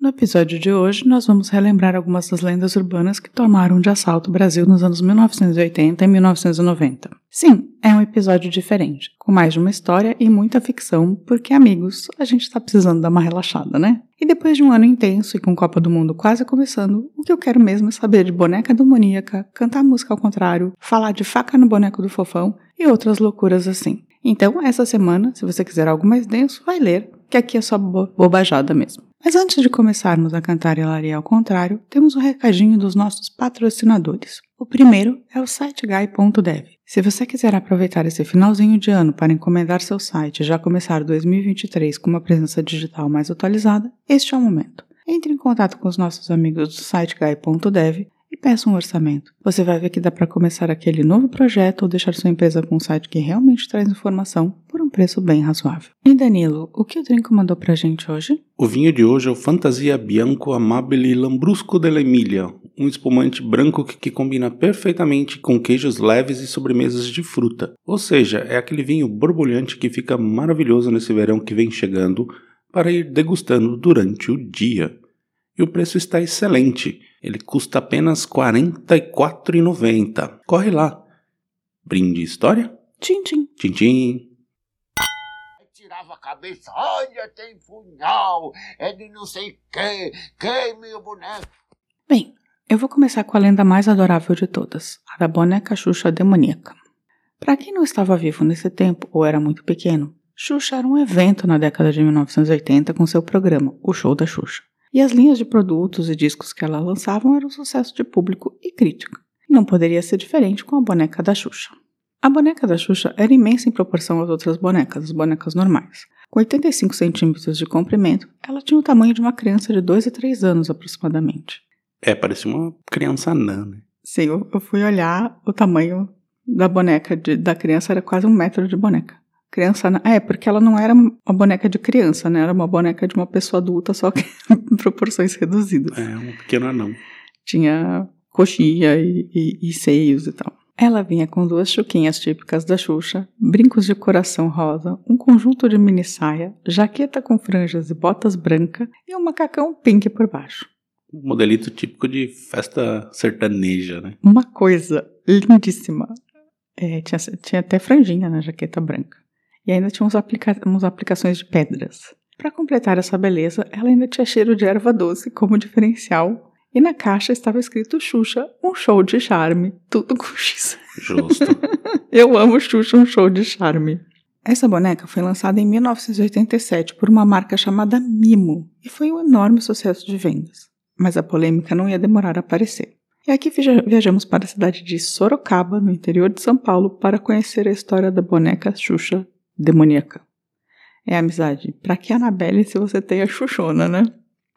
No episódio de hoje, nós vamos relembrar algumas das lendas urbanas que tomaram de assalto o Brasil nos anos 1980 e 1990. Sim, é um episódio diferente, com mais de uma história e muita ficção, porque, amigos, a gente tá precisando dar uma relaxada, né? E depois de um ano intenso e com Copa do Mundo quase começando, o que eu quero mesmo é saber de boneca demoníaca, cantar música ao contrário, falar de faca no boneco do fofão e outras loucuras assim. Então, essa semana, se você quiser algo mais denso, vai ler, que aqui é só bo bobajada mesmo. Mas antes de começarmos a cantar e laria ao contrário, temos um recadinho dos nossos patrocinadores. O primeiro é o siteguy.dev. Se você quiser aproveitar esse finalzinho de ano para encomendar seu site e já começar 2023 com uma presença digital mais atualizada, este é o momento. Entre em contato com os nossos amigos do siteguy.dev e peça um orçamento. Você vai ver que dá para começar aquele novo projeto ou deixar sua empresa com um site que realmente traz informação por um preço bem razoável. E Danilo, o que o Trinco mandou pra gente hoje? O vinho de hoje é o Fantasia Bianco Amabile Lambrusco dell'Emilia, um espumante branco que, que combina perfeitamente com queijos leves e sobremesas de fruta. Ou seja, é aquele vinho borbulhante que fica maravilhoso nesse verão que vem chegando para ir degustando durante o dia. E o preço está excelente. Ele custa apenas R$ 44,90. Corre lá. Brinde história? Tchim, tchim. Tchim, tchim. Tirava a cabeça, olha, tem punhal, é de não sei que, queime o boneco. Bem, eu vou começar com a lenda mais adorável de todas, a da boneca Xuxa demoníaca. Para quem não estava vivo nesse tempo ou era muito pequeno, Xuxa era um evento na década de 1980 com seu programa, O Show da Xuxa. E as linhas de produtos e discos que ela lançava eram sucesso de público e crítica. Não poderia ser diferente com a boneca da Xuxa. A boneca da Xuxa era imensa em proporção às outras bonecas, as bonecas normais. Com 85 centímetros de comprimento, ela tinha o tamanho de uma criança de 2 a 3 anos aproximadamente. É, parecia uma criança anã, né? Sim, eu, eu fui olhar o tamanho da boneca de, da criança, era quase um metro de boneca. Criança. É, porque ela não era uma boneca de criança, né? Era uma boneca de uma pessoa adulta, só que em proporções reduzidas. É, um pequeno anão. Tinha coxinha e, e, e seios e tal. Ela vinha com duas chuquinhas típicas da Xuxa, brincos de coração rosa, um conjunto de mini saia, jaqueta com franjas e botas brancas e um macacão pink por baixo. Um modelito típico de festa sertaneja, né? Uma coisa lindíssima. É, tinha, tinha até franjinha na jaqueta branca. E ainda tinha uns, aplica uns aplicações de pedras. Para completar essa beleza, ela ainda tinha cheiro de erva doce como diferencial. E na caixa estava escrito Xuxa, um show de charme, tudo com X. Justo. Eu amo Xuxa, um show de charme. Essa boneca foi lançada em 1987 por uma marca chamada Mimo e foi um enorme sucesso de vendas. Mas a polêmica não ia demorar a aparecer. E aqui viajamos para a cidade de Sorocaba, no interior de São Paulo, para conhecer a história da boneca Xuxa demoníaca. É amizade. Pra que Annabelle se você tem a Xuxona, né?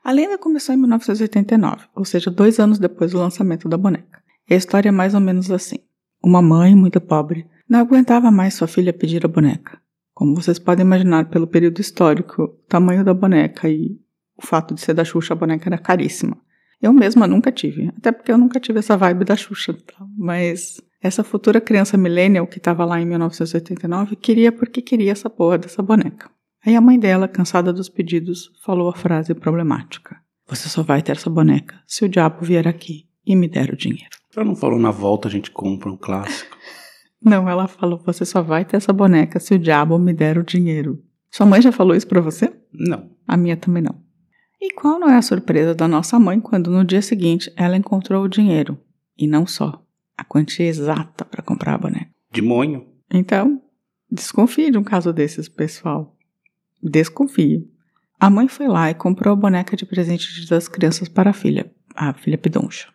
A lenda começou em 1989, ou seja, dois anos depois do lançamento da boneca. E a história é mais ou menos assim. Uma mãe muito pobre não aguentava mais sua filha pedir a boneca. Como vocês podem imaginar pelo período histórico, o tamanho da boneca e o fato de ser da Xuxa, a boneca era caríssima. Eu mesma nunca tive, até porque eu nunca tive essa vibe da Xuxa, tá? mas essa futura criança millennial que estava lá em 1989 queria porque queria essa porra dessa boneca. Aí a mãe dela, cansada dos pedidos, falou a frase problemática: Você só vai ter essa boneca se o diabo vier aqui e me der o dinheiro. Ela não falou na volta a gente compra um clássico. não, ela falou: Você só vai ter essa boneca se o diabo me der o dinheiro. Sua mãe já falou isso pra você? Não. A minha também não. E qual não é a surpresa da nossa mãe quando no dia seguinte ela encontrou o dinheiro? E não só, a quantia exata para comprar a boneca. Demônio. Então, desconfie de um caso desses, pessoal. Desconfie. A mãe foi lá e comprou a boneca de presente das crianças para a filha, a filha Pidoncha.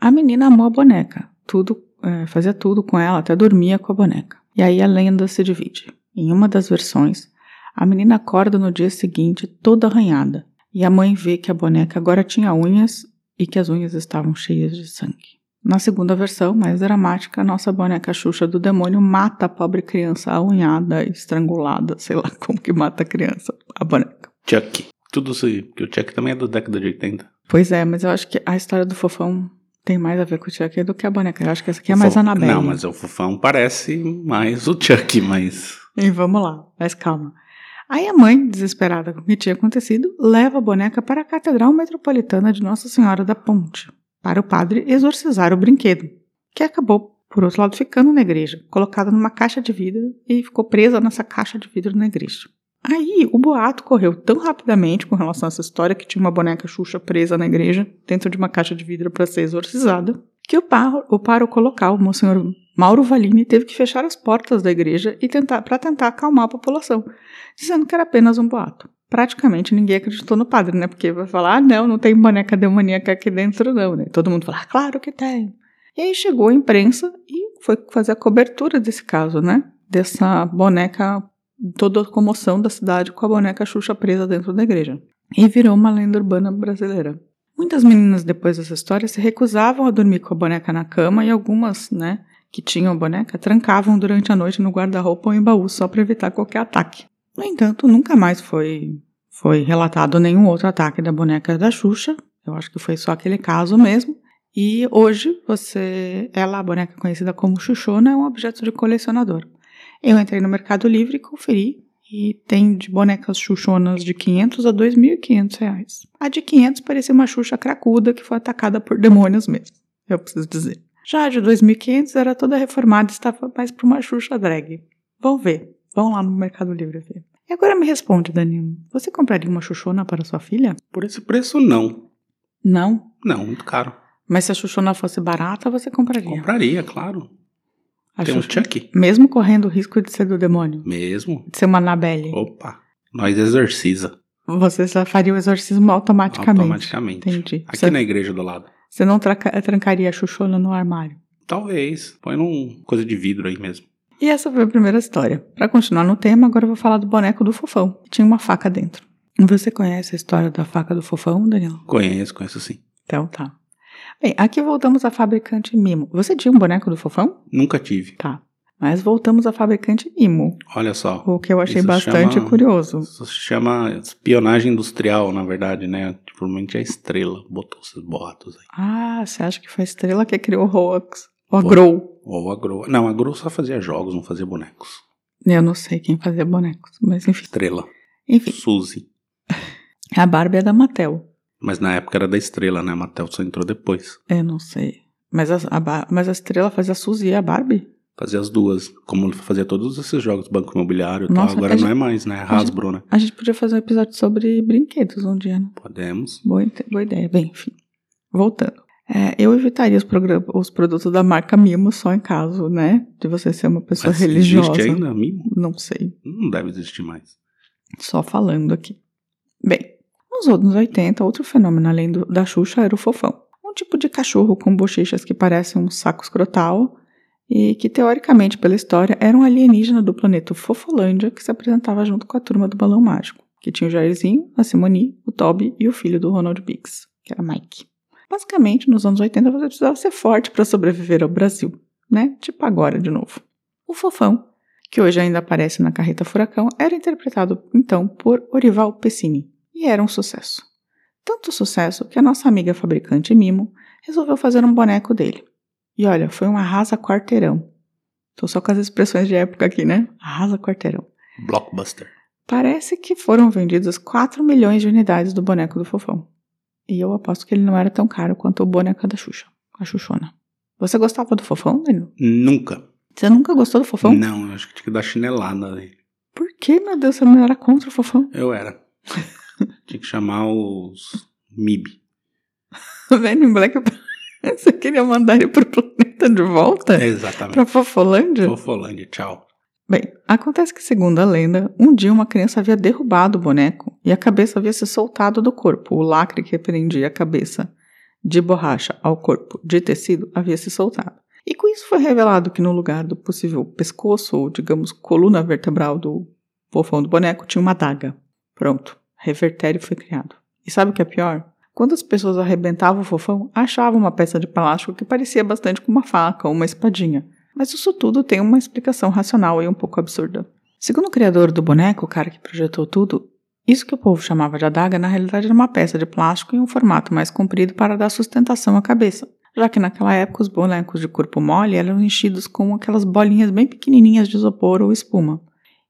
A menina amou a boneca, tudo, é, fazia tudo com ela, até dormia com a boneca. E aí a lenda se divide. Em uma das versões, a menina acorda no dia seguinte toda arranhada, e a mãe vê que a boneca agora tinha unhas e que as unhas estavam cheias de sangue. Na segunda versão, mais dramática, a nossa boneca Xuxa do demônio mata a pobre criança aunhada, estrangulada, sei lá como que mata a criança, a boneca. Chuck. Tudo isso aí, porque o Chuck também é da década de 80. Pois é, mas eu acho que a história do fofão tem mais a ver com o Chuck do que a boneca. Eu acho que essa aqui é mais Fofão- Annabelle. Não, mas o fofão parece mais o Chuck, mas. E vamos lá, mas calma. Aí a mãe, desesperada com o que tinha acontecido, leva a boneca para a Catedral Metropolitana de Nossa Senhora da Ponte, para o padre exorcizar o brinquedo, que acabou, por outro lado, ficando na igreja, colocada numa caixa de vidro e ficou presa nessa caixa de vidro na igreja. Aí o boato correu tão rapidamente com relação a essa história que tinha uma boneca Xuxa presa na igreja, dentro de uma caixa de vidro para ser exorcizada, que o, par, o pároco local, o Monsenhor Mauro Valini, teve que fechar as portas da igreja e tentar para tentar acalmar a população, dizendo que era apenas um boato. Praticamente ninguém acreditou no padre, né? Porque vai falar, ah, não, não tem boneca demoníaca aqui dentro, não, né? Todo mundo fala, ah, claro que tem. E aí chegou a imprensa e foi fazer a cobertura desse caso, né? Dessa boneca, toda a comoção da cidade com a boneca Xuxa presa dentro da igreja. E virou uma lenda urbana brasileira. Muitas meninas, depois dessa história, se recusavam a dormir com a boneca na cama e algumas, né, que tinham a boneca, trancavam durante a noite no guarda-roupa ou em baú só para evitar qualquer ataque. No entanto, nunca mais foi, foi relatado nenhum outro ataque da boneca da Xuxa. Eu acho que foi só aquele caso mesmo. E hoje, você, ela, a boneca conhecida como Xuxona, é um objeto de colecionador. Eu entrei no Mercado Livre e conferi. E tem de bonecas xuxonas de 500 a 2.500 reais. A de 500 parecia uma Xuxa cracuda que foi atacada por demônios mesmo, eu preciso dizer. Já a de 2.500 era toda reformada e estava mais para uma Xuxa drag. Vão ver. Vão lá no Mercado Livre ver. E agora me responde, Danilo. Você compraria uma Xuxona para sua filha? Por esse preço, não. Não. Não, muito caro. Mas se a Xuxona fosse barata, você compraria. Compraria, claro. A Tem um Xuxa- Chuck. Mesmo correndo o risco de ser do demônio. Mesmo. De ser uma Annabelle. Opa. Nós exorciza. Você já faria o exorcismo automaticamente. Automaticamente. Entendi. Aqui Você, na igreja do lado. você não trancaria a Xuxona no armário. Talvez. Põe num coisa de vidro aí mesmo. E essa foi a primeira história. Para continuar no tema, agora eu vou falar do boneco do fofão. que Tinha uma faca dentro. Você conhece a história da faca do fofão, Danilo? Conheço, conheço sim. Então tá. Bem, aqui voltamos à fabricante Mimo. Você tinha um boneco do fofão? Nunca tive. Tá. Mas voltamos à fabricante Mimo, Olha só. o que eu achei bastante chama- curioso. Isso se chama espionagem industrial, na verdade, né? Provavelmente a estrela botou esses boatos aí. Ah, você acha que foi a estrela que criou o Hoax? O Grow. Ou a Grow. Não, a Grow só fazia jogos, não fazia bonecos. Eu não sei quem fazia bonecos, mas enfim. Estrela. Enfim, Suzy. a Barbie é da Mattel. Mas na época era da estrela, né? A Mattel só entrou depois. Eu não sei. Mas a, a mas a estrela fazia a Suzy e a Barbie? Fazia as duas. Como fazia todos esses jogos, Banco Imobiliário e tal. Agora a não gente- é mais, né? É Hasbro, né? A gente podia fazer um episódio sobre brinquedos um dia, né? Podemos. Boa, boa ideia. Bem, enfim. Voltando. É, eu evitaria os, os produtos da marca Mimo só em caso, né? De você ser uma pessoa Mas religiosa. Existe ainda mimo? Não sei. Não deve existir mais. Só falando aqui. Bem, nos anos 80, outro fenômeno além do- da Xuxa era o fofão. Um tipo de cachorro com bochechas que parecem um saco escrotal e que, teoricamente, pela história, era um alienígena do planeta Fofolândia que se apresentava junto com a turma do Balão Mágico, que tinha o Jairzinho, a Simone, o Toby e o filho do Ronald Biggs, que era Mike. Basicamente, nos anos 80, você precisava ser forte para sobreviver ao Brasil, né? Tipo agora, de novo. O fofão, que hoje ainda aparece na Carreta Furacão, era interpretado então por Orival Pessini e era um sucesso. Tanto sucesso que a nossa amiga fabricante Mimo resolveu fazer um boneco dele. E olha, foi um arrasa quarteirão. Tô só com as expressões de época aqui, né? Arrasa quarteirão. Blockbuster. Parece que foram vendidas 4 milhões de unidades do boneco do Fofão. E eu aposto que ele não era tão caro quanto o boneco da Xuxa, a Xuxona. Você gostava do Fofão, Danilo? Nunca. Você nunca gostou do Fofão? Não, eu acho que tinha que dar chinelada nele. Por que, meu Deus, você não era contra o Fofão? Eu era. tinha que chamar os MIB. Men in Black. Você queria mandar ele pro planeta de volta? Exatamente. Pra Fofolândia? Fofolândia, tchau. Bem, acontece que, segundo a lenda, um dia uma criança havia derrubado o boneco e a cabeça havia se soltado do corpo. O lacre que prendia a cabeça de borracha ao corpo de tecido havia se soltado. E com isso foi revelado que no lugar do possível pescoço, ou digamos coluna vertebral do fofão do boneco, tinha uma adaga. Pronto, revertério foi criado. E sabe o que é pior? Quando as pessoas arrebentavam o fofão, achavam uma peça de plástico que parecia bastante com uma faca ou uma espadinha. Mas isso tudo tem uma explicação racional e um pouco absurda. Segundo o criador do boneco, o cara que projetou tudo, isso que o povo chamava de adaga na realidade era uma peça de plástico em um formato mais comprido para dar sustentação à cabeça, já que naquela época os bonecos de corpo mole eram enchidos com aquelas bolinhas bem pequenininhas de isopor ou espuma.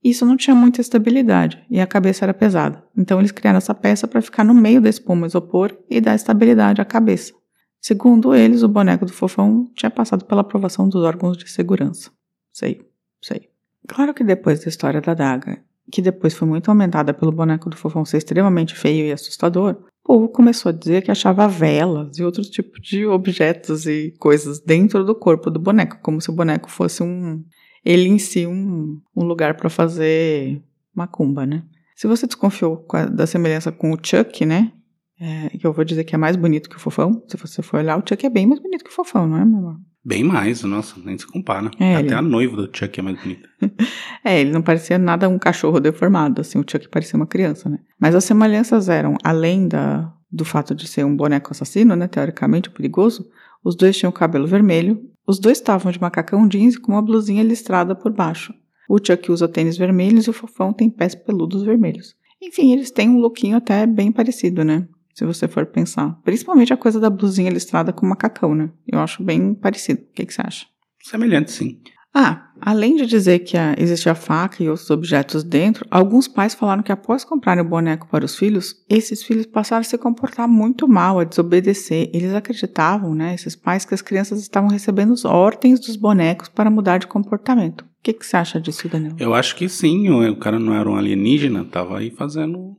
Isso não tinha muita estabilidade e a cabeça era pesada, então eles criaram essa peça para ficar no meio da espuma isopor e dar estabilidade à cabeça. Segundo eles, o boneco do fofão tinha passado pela aprovação dos órgãos de segurança. Sei, sei. Claro que depois da história da daga, que depois foi muito aumentada pelo boneco do fofão ser extremamente feio e assustador, o povo começou a dizer que achava velas e outros tipos de objetos e coisas dentro do corpo do boneco, como se o boneco fosse um ele em si um, um lugar para fazer macumba, né? Se você desconfiou da semelhança com o Chuck, né? É, que eu vou dizer que é mais bonito que o Fofão. Se você for olhar, o Chuck é bem mais bonito que o Fofão, não é, meu amor? Bem mais, nossa, nem se compara. É, Até ele- a noiva do Chuck é mais bonita. É, ele não parecia nada um cachorro deformado, assim, o Chuck parecia uma criança, né? Mas as semelhanças eram, além da, do fato de ser um boneco assassino, né, teoricamente perigoso, os dois tinham cabelo vermelho, os dois estavam de macacão jeans e com uma blusinha listrada por baixo. O Chuck usa tênis vermelhos e o Fofão tem pés peludos vermelhos. Enfim, eles têm um lookinho até bem parecido, né? Se você for pensar. Principalmente a coisa da blusinha listrada com macacão, né? Eu acho bem parecido. O que, que você acha? Semelhante, sim. Ah, além de dizer que a, existia faca e outros objetos dentro, alguns pais falaram que após comprarem o boneco para os filhos, esses filhos passaram a se comportar muito mal, a desobedecer. Eles acreditavam, né, esses pais, que as crianças estavam recebendo os ordens dos bonecos para mudar de comportamento. O que, que você acha disso, Daniel? Eu acho que sim, o cara não era um alienígena, tava aí fazendo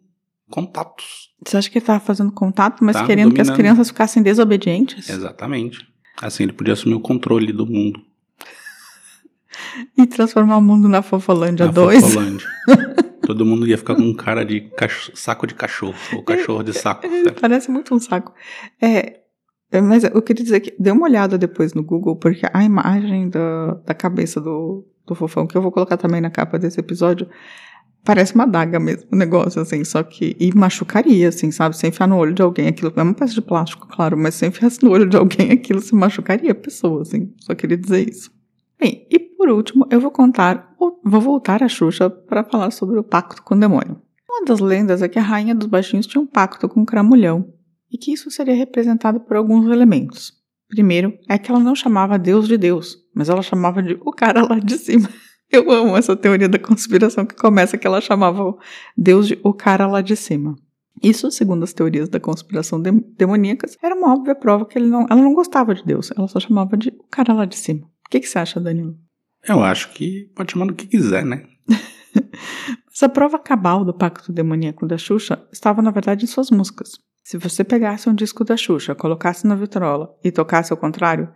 contatos. Você acha que ele estava fazendo contato, mas Tá querendo que as dominando. crianças ficassem desobedientes? Exatamente. Assim ele podia assumir o controle do mundo. E transformar o mundo na Fofolândia na 2? Fofolândia. Todo mundo ia ficar com um cara de cach- saco de cachorro, ou cachorro de saco. Parece muito um saco. É, é, mas eu queria dizer que dê uma olhada depois no Google, porque a imagem da, da cabeça do, do fofão, que eu vou colocar também na capa desse episódio, parece uma daga mesmo, o negócio, assim, só que. E machucaria, assim, sabe? Se enfiar no olho de alguém aquilo. É uma peça de plástico, claro, mas se enfiasse no olho de alguém aquilo, se machucaria a pessoa, assim. Só queria dizer isso. Bem, e por último, eu vou contar, vou voltar a Xuxa para falar sobre o pacto com o demônio. Uma das lendas é que a rainha dos baixinhos tinha um pacto com o cramulhão e que isso seria representado por alguns elementos. Primeiro, é que ela não chamava Deus de Deus, mas ela chamava de o cara lá de cima. Eu amo essa teoria da conspiração que começa que ela chamava Deus de o cara lá de cima. Isso, segundo as teorias da conspiração dem- demoníacas, era uma óbvia prova que não, ela não gostava de Deus, ela só chamava de o cara lá de cima. O que, que você acha, Danilo? Eu acho que pode chamar do que quiser, né? Essa prova cabal do pacto demoníaco da Xuxa estava, na verdade, em suas músicas. Se você pegasse um disco da Xuxa, colocasse na vitrola e tocasse ao contrário,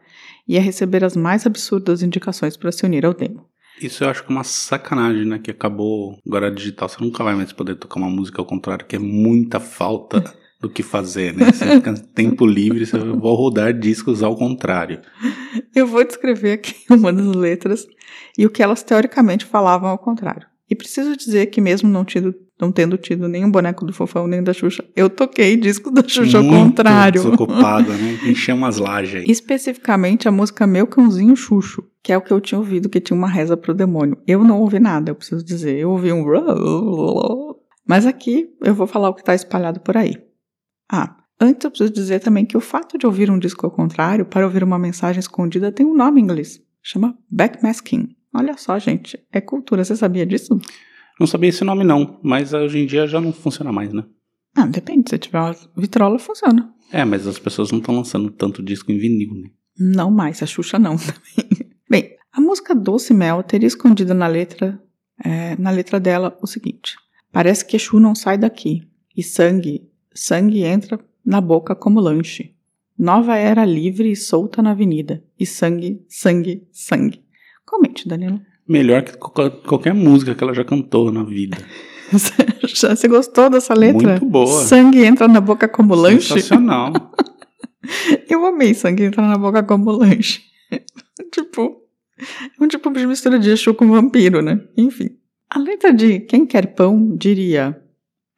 ia receber as mais absurdas indicações para se unir ao demo. Isso eu acho que é uma sacanagem, né? Que acabou agora digital. Você nunca vai mais poder tocar uma música ao contrário, que é muita falta do que fazer, né? Você fica tempo livre, você vai rodar discos ao contrário. Eu vou descrever aqui uma das letras e o que elas teoricamente falavam ao contrário. E preciso dizer que mesmo não, tido, não tendo tido nenhum boneco do Fofão nem da Xuxa, eu toquei discos da Xuxa ao Muito contrário. Desocupada, né? Encheu umas lajes aí. Especificamente a música Meu Cãozinho Xuxo, que é o que eu tinha ouvido que tinha uma reza pro demônio. Eu não ouvi nada, eu preciso dizer. Eu ouvi um. Mas aqui eu vou falar o que está espalhado por aí. Ah, antes eu preciso dizer também que o fato de ouvir um disco ao contrário para ouvir uma mensagem escondida tem um nome em inglês. Chama backmasking. Olha só, gente, é cultura. Você sabia disso? Não sabia esse nome, não, mas hoje em dia já não funciona mais, né? Ah, depende. Se tiver uma vitrola, funciona. É, mas as pessoas não estão lançando tanto disco em vinil, né? Não mais, a Xuxa não também. Bem, a música Doce Mel teria escondido na letra, é, na letra dela o seguinte: Parece que Exu não sai daqui, e sangue, sangue entra na boca como lanche. Nova era livre e solta na avenida, e sangue, sangue, sangue. Comente, Danilo. Melhor que qualquer, música que ela já cantou na vida. Você gostou dessa letra? Muito boa. Sangue entra na boca como lanche? Sensacional. Eu amei sangue entrar na boca como lanche. tipo, é um tipo de mistura de Exu com vampiro, né? Enfim. A letra de Quem Quer Pão diria: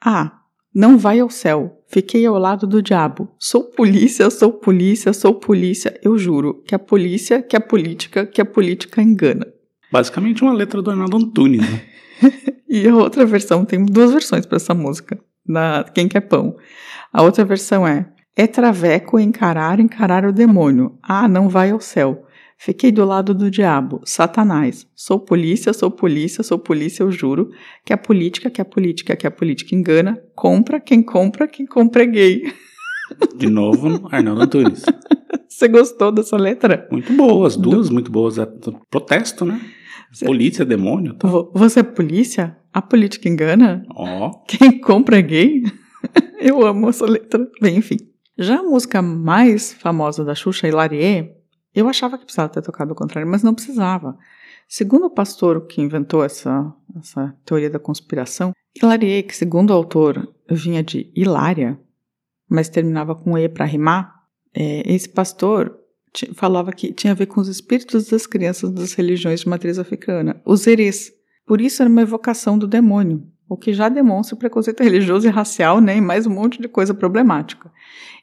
Ah, Não vai ao céu. Fiquei ao lado do diabo. Sou polícia, sou polícia, sou polícia. Eu juro que a polícia, que a política, que a política engana. Basicamente uma letra do Arnaldo Antunes, né? E a outra versão, tem duas versões para essa música, na Quem Quer Pão. A outra versão é: É traveco encarar, encarar o demônio. Ah, não vai ao céu. Fiquei do lado do diabo, Satanás. Sou polícia, sou polícia, sou polícia, eu juro que a política, que a política, que a política engana. Compra, quem compra, quem compra é gay. De novo, Arnaldo Antunes. Você gostou dessa letra? Muito boas, duas muito boas. É Protesto, né? Polícia, demônio. tá? Vo- Você é polícia? A política engana? Ó, Quem compra é gay? Eu amo essa letra. Bem, enfim. Já a música mais famosa da Xuxa, Hilarie, eu achava que precisava ter tocado o contrário, mas não precisava. Segundo o pastor que inventou essa, essa teoria da conspiração, Hilarie, que segundo o autor vinha de Hilária, mas terminava com E para rimar, é, esse pastor falava que tinha a ver com os espíritos das crianças das religiões de matriz africana, os erês. Por isso era uma evocação do demônio, o que já demonstra o preconceito religioso e racial, né, e mais um monte de coisa problemática.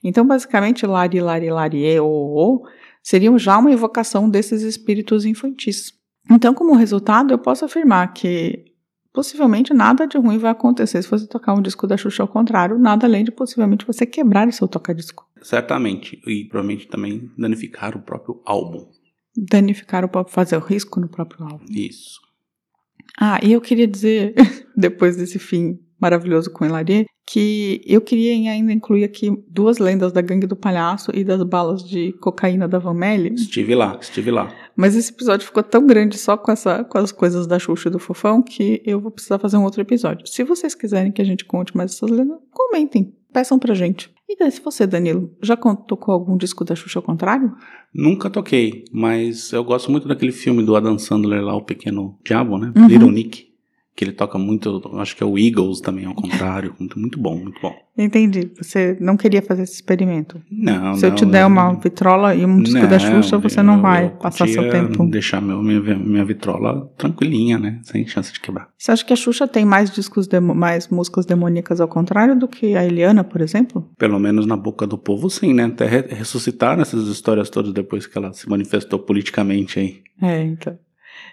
Então, basicamente, Lari, Lari, Larie, o, o, seriam já uma evocação desses espíritos infantis. Então, como resultado, eu posso afirmar que possivelmente nada de ruim vai acontecer se você tocar um disco da Xuxa ao contrário, nada além de possivelmente você quebrar o seu toca-disco. certamente. E provavelmente também danificar o próprio álbum. Danificar o próprio, fazer o risco no próprio álbum. Isso. Ah, e eu queria dizer, depois desse fim maravilhoso com Hilarie, que eu queria ainda incluir aqui duas lendas da Gangue do Palhaço e das balas de cocaína da Van Melli. Estive lá, estive lá. Mas esse episódio ficou tão grande só com, essa, com as coisas da Xuxa e do Fofão que eu vou precisar fazer um outro episódio. Se vocês quiserem que a gente conte mais essas lendas, comentem, peçam pra gente. E daí, se você, Danilo, já tocou algum disco da Xuxa ao contrário? Nunca toquei, mas eu gosto muito daquele filme do Adam Sandler lá, O Pequeno Diabo, né? Uhum. Little Nick. Que ele toca muito, acho que é o Eagles também, ao contrário. Muito, muito bom, muito bom. Entendi. Você não queria fazer esse experimento. Não, Se eu não, te der eu- uma vitrola e um disco da Xuxa, você não vai passar seu tempo. deixar meu, minha, minha vitrola tranquilinha, né? Sem chance de quebrar. Você acha que a Xuxa tem mais discos, mais músicas demoníacas ao contrário do que a Eliana, por exemplo? Pelo menos na boca do povo, sim, né? Até re- ressuscitaram essas histórias todas depois que ela se manifestou politicamente aí. É, então.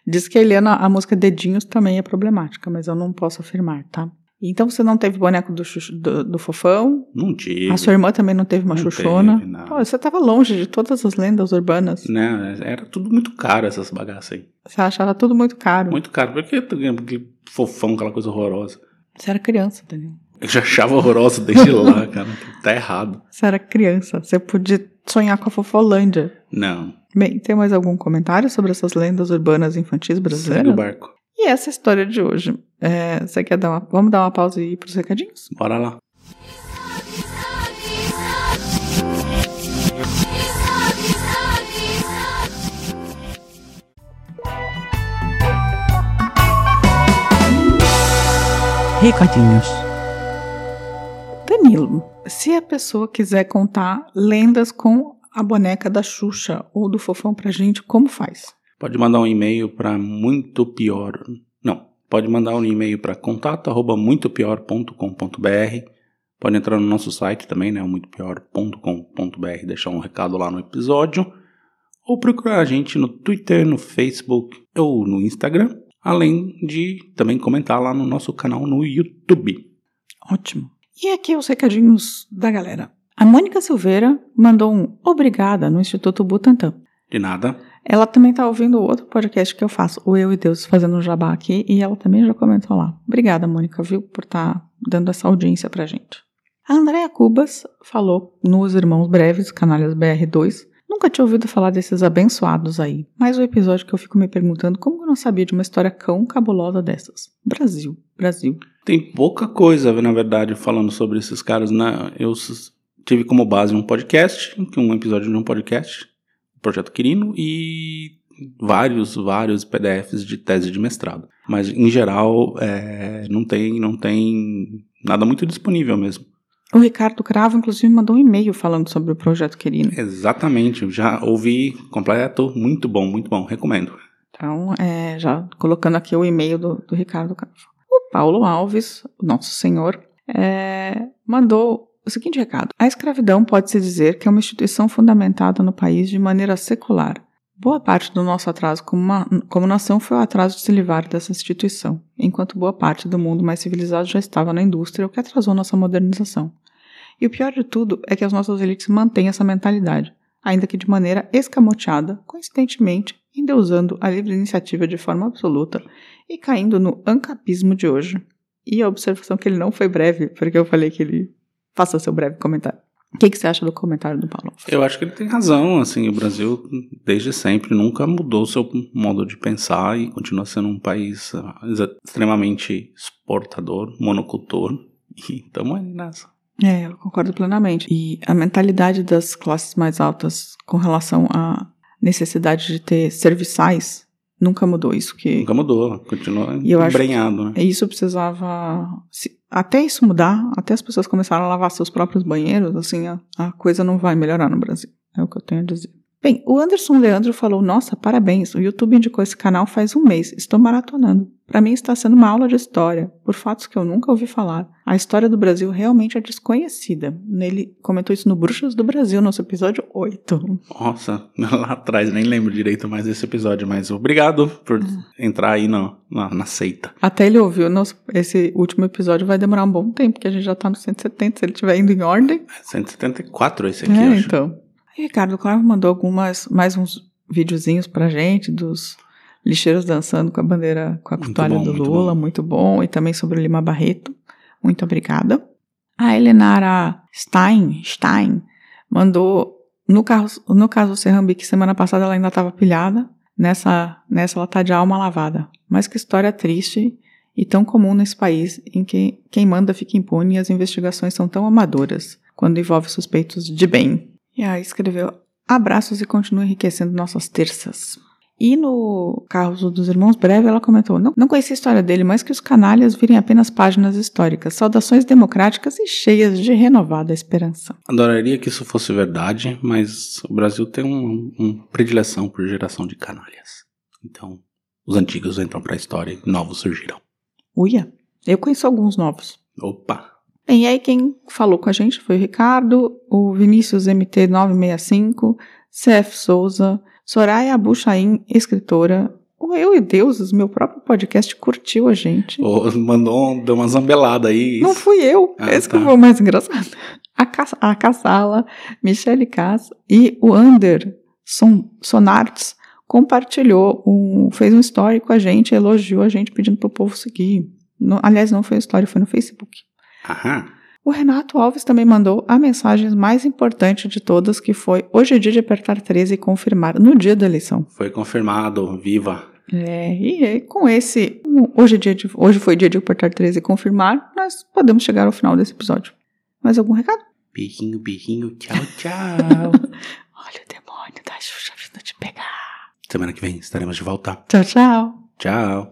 Diz que a Eliana, a música Dedinhos também é problemática, mas eu não posso afirmar, tá? Então você não teve boneco do, do, do Fofão? Não tive. A sua irmã também não teve uma Não xuxona? teve, não. Pô, você tava longe de todas as lendas urbanas. Né? Era tudo muito caro essas bagaças aí. Você achava tudo muito caro. Muito caro. Porque aquele fofão, aquela coisa horrorosa. Você era criança, Danilo. Eu já achava horroroso desde lá, cara. Tá errado. Você era criança. Você podia sonhar com a Fofolândia. Não. Bem, tem mais algum comentário sobre essas lendas urbanas infantis Segue o brasileiras? barco. E essa é a história de hoje. É, você quer dar uma. Vamos dar uma pausa e ir pros recadinhos? Bora lá. Recadinhos. Danilo, se a pessoa quiser contar lendas com a boneca da Xuxa ou do Fofão pra gente, como faz? Pode mandar um e-mail para muito pior. Não, pode mandar um e-mail para contato@muitopior.com.br. Pode entrar no nosso site também, né, o muitopior.com.br, deixar um recado lá no episódio ou procurar a gente no Twitter, no Facebook ou no Instagram, além de também comentar lá no nosso canal no YouTube. Ótimo. E aqui os recadinhos da galera. A Mônica Silveira mandou um obrigada no Instituto Butantan. De nada. Ela também tá ouvindo outro podcast que eu faço, o Eu e Deus fazendo um jabá aqui, e ela também já comentou lá. Obrigada, Mônica, viu, por estar dando essa audiência pra gente. A Andréa Cubas falou nos Irmãos Breves, Canalhas BR2. Nunca tinha ouvido falar desses abençoados aí, mas o episódio que eu fico me perguntando como eu não sabia de uma história cão cabulosa dessas. Brasil, Brasil. Tem pouca coisa, na verdade, falando sobre esses caras. Né? Eu tive como base um podcast, um episódio de um podcast, Projeto Quirino, e vários, vários PDFs de tese de mestrado. Mas, em geral, é, não, tem, não tem nada muito disponível mesmo. O Ricardo Cravo, inclusive, mandou um e-mail falando sobre o projeto Querino. Exatamente, já ouvi completo, muito bom, muito bom, recomendo. Então, é, já colocando aqui o e-mail do, do Ricardo Cravo. Paulo Alves, nosso senhor, é, mandou o seguinte recado: A escravidão pode-se dizer que é uma instituição fundamentada no país de maneira secular. Boa parte do nosso atraso como, uma, como nação foi o atraso de se livrar dessa instituição, enquanto boa parte do mundo mais civilizado já estava na indústria, o que atrasou nossa modernização. E o pior de tudo é que as nossas elites mantêm essa mentalidade, ainda que de maneira escamoteada, coincidentemente, endeusando a livre iniciativa de forma absoluta e caindo no ancapismo de hoje. E a observação que ele não foi breve, porque eu falei que ele faça seu breve comentário. O que, que você acha do comentário do Paulo? Eu acho que ele tem razão, assim, o Brasil desde sempre nunca mudou seu modo de pensar e continua sendo um país uh, extremamente exportador, monocultor, e estamos aí nessa. É, eu concordo plenamente. E a mentalidade das classes mais altas com relação à necessidade de ter serviçais nunca mudou. Isso que. Nunca mudou, continua E eu acho embrenhado, né? Isso precisava. se- até isso mudar, até as pessoas começarem a lavar seus próprios banheiros, assim, a, a coisa não vai melhorar no Brasil. É o que eu tenho a dizer. Bem, o Anderson Leandro falou: Nossa, parabéns, o YouTube indicou esse canal faz um mês, estou maratonando. Para mim está sendo uma aula de história, por fatos que eu nunca ouvi falar. A história do Brasil realmente é desconhecida. Ele comentou isso no Bruxas do Brasil, nosso episódio 8. Nossa, lá atrás, nem lembro direito mais desse episódio, mas obrigado por entrar aí no, na, na seita. Até ele ouviu, nosso, esse último episódio vai demorar um bom tempo, porque a gente já tá no 170, se ele estiver indo em ordem. 174 esse aqui, É, acho. então. Aí, Ricardo Claro mandou algumas, mais uns videozinhos pra gente dos lixeiros dançando com a bandeira, com a Muito bom, do muito Lula, bom. muito bom. E também sobre o Lima Barreto. Muito obrigada. A Helenara Stein, Stein mandou, no, carro, no caso do Serrambique, semana passada ela ainda estava pilhada. Nessa, nessa ela tá de alma lavada. Mas que história triste e tão comum nesse país em que quem manda fica impune e as investigações são tão amadoras quando envolve suspeitos de bem. E aí escreveu abraços e continua enriquecendo nossas terças. E no Carros dos Irmãos Breve, ela comentou: não, não conhecia a história dele, mas que os canalhas virem apenas páginas históricas, saudações democráticas e cheias de renovada esperança. Adoraria que isso fosse verdade, mas o Brasil tem um, um predileção por geração de canalhas. Então, os antigos entram pra história e novos surgirão. Uia, eu conheço alguns novos. Opa! Bem, e aí quem falou com a gente foi o Ricardo, o Vinícius MT965, CF Souza, Soraya Buchaim, escritora, o Eu e Deuses, meu próprio podcast, curtiu a gente. Ô, mandou, deu uma zambelada aí. Não fui eu, Ah, esse tá. que foi o mais engraçado. A, Cas a Cassala, Michele Cass e o Ander Son Sonarts compartilhou, um, fez um story com a gente, elogiou a gente pedindo pro povo seguir. No- aliás, não foi um story, foi no Facebook. Aham. O Renato Alves também mandou a mensagem mais importante de todas, que foi hoje é dia de apertar 13 e confirmar no dia da eleição. Foi confirmado, viva. É, e com esse, hoje, é dia de, hoje foi dia de apertar 13 e confirmar, nós podemos chegar ao final desse episódio. Mais algum recado? Beijinho, beijinho, tchau, tchau. Olha o demônio da Xuxa vindo te pegar. Semana que vem estaremos de volta. Tchau, tchau. Tchau.